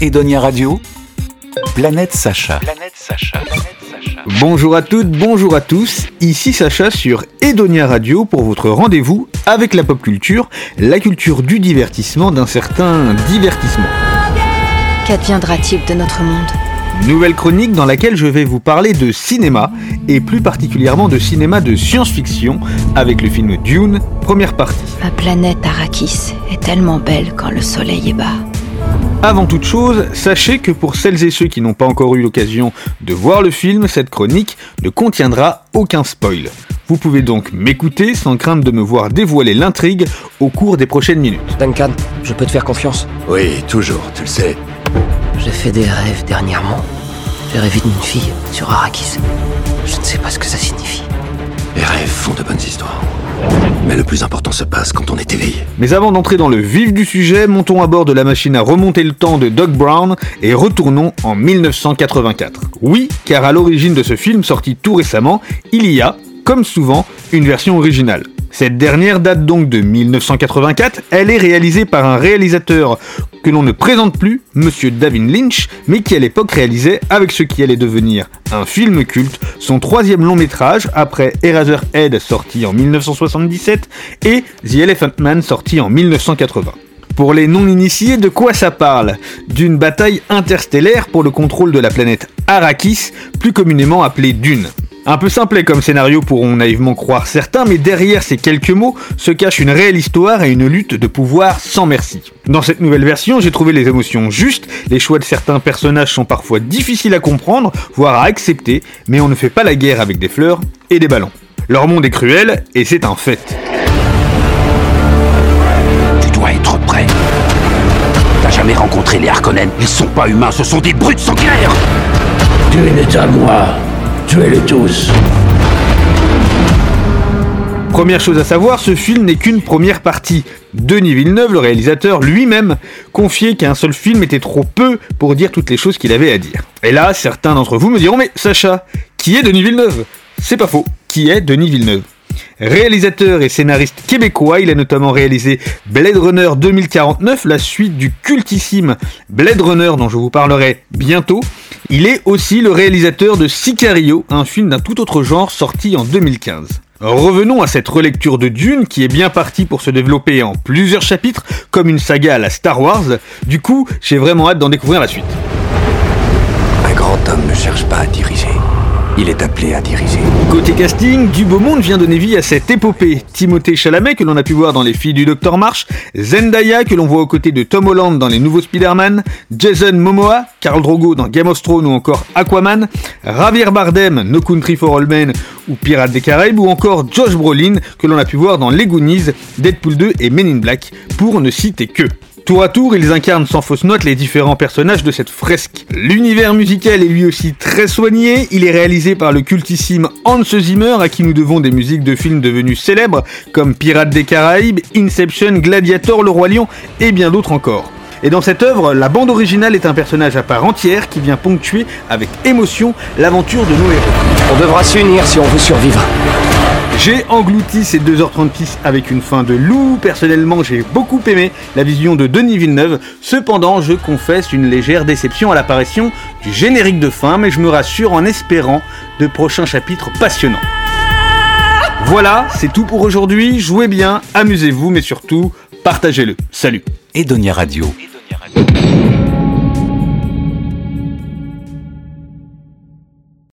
Edonia Radio, Planète Sacha. Bonjour à toutes, bonjour à tous, ici Sacha sur Edonia Radio pour votre rendez-vous avec la pop culture, la culture du divertissement d'un certain divertissement. Qu'adviendra-t-il de notre monde? Nouvelle chronique dans laquelle je vais vous parler de cinéma, et plus particulièrement de cinéma de science-fiction, avec le film Dune, première partie. La planète Arrakis est tellement belle quand le soleil est bas. Avant toute chose, sachez que pour celles et ceux qui n'ont pas encore eu l'occasion de voir le film, cette chronique ne contiendra aucun spoil. Vous pouvez donc m'écouter sans crainte de me voir dévoiler l'intrigue au cours des prochaines minutes. Duncan, je peux te faire confiance? Oui, toujours, tu le sais. J'ai fait des rêves dernièrement. J'ai rêvé d'une fille sur Arrakis. Je ne sais pas ce que ça signifie. Les rêves font de bonnes histoires. Mais le plus important se passe quand on est éveillé. Mais avant d'entrer dans le vif du sujet, montons à bord de la machine à remonter le temps de Doug Brown et retournons en 1984. Oui, car à l'origine de ce film sorti tout récemment, il y a, comme souvent, une version originale. Cette dernière date donc de 1984, elle est réalisée par un réalisateur que l'on ne présente plus, Monsieur David Lynch, mais qui à l'époque réalisait avec ce qui allait devenir un film culte, son troisième long métrage après Eraserhead sorti en 1977 et The Elephant Man sorti en 1980. Pour les non-initiés, de quoi ça parle? D'une bataille interstellaire pour le contrôle de la planète Arrakis, plus communément appelée Dune. Un peu simplet comme scénario pourront naïvement croire certains, mais derrière ces quelques mots se cache une réelle histoire et une lutte de pouvoir sans merci. Dans cette nouvelle version, j'ai trouvé les émotions justes, les choix de certains personnages sont parfois difficiles à comprendre, voire à accepter, mais on ne fait pas la guerre avec des fleurs et des ballons. Leur monde est cruel, et c'est un fait. Tu dois être prêt. T'as jamais rencontré les Harkonnen Ils sont pas humains, ce sont des brutes sanguinaires Dune est à moi. Première chose à savoir, ce film n'est qu'une première partie. Denis Villeneuve, le réalisateur lui-même, confiait qu'un seul film était trop peu pour dire toutes les choses qu'il avait à dire. Et là, certains d'entre vous me diront Mais Sacha, qui est Denis Villeneuve? C'est pas faux. Qui est Denis Villeneuve? Réalisateur et scénariste québécois, il a notamment réalisé Blade Runner 2049, la suite du cultissime Blade Runner dont je vous parlerai bientôt. Il est aussi le réalisateur de Sicario, un film d'un tout autre genre sorti en 2015. Revenons à cette relecture de Dune qui est bien partie pour se développer en plusieurs chapitres comme une saga à la Star Wars. Du coup, j'ai vraiment hâte d'en découvrir la suite. Un grand homme ne Il est appelé à diriger. Côté casting, du beau monde vient donner vie à cette épopée. Timothée Chalamet, que l'on a pu voir dans Les Filles du Docteur March, Zendaya, que l'on voit aux côtés de Tom Holland dans les nouveaux Spider-Man, Jason Momoa, Karl Drogo dans Game of Thrones ou encore Aquaman, Javier Bardem, No Country for All Men ou Pirates des Caraïbes, ou encore Josh Brolin, que l'on a pu voir dans Les Deadpool 2 et Men in Black, pour ne citer que. Tour à tour, ils incarnent sans fausse note les différents personnages de cette fresque. L'univers musical est lui aussi très soigné, il est réalisé par le cultissime Hans Zimmer à qui nous devons des musiques de films devenus célèbres comme Pirates des Caraïbes, Inception, Gladiator, Le Roi Lion et bien d'autres encore. Et dans cette œuvre, la bande originale est un personnage à part entière qui vient ponctuer avec émotion l'aventure de nos héros. On devra s'unir si on veut survivre. J'ai englouti ces 2h36 avec une fin de loup. Personnellement, j'ai beaucoup aimé la vision de Denis Villeneuve. Cependant, je confesse une légère déception à l'apparition du générique de fin, mais je me rassure en espérant de prochains chapitres passionnants. Voilà, c'est tout pour aujourd'hui. Jouez bien, amusez-vous, mais surtout, partagez-le. Salut. Edonia Radio.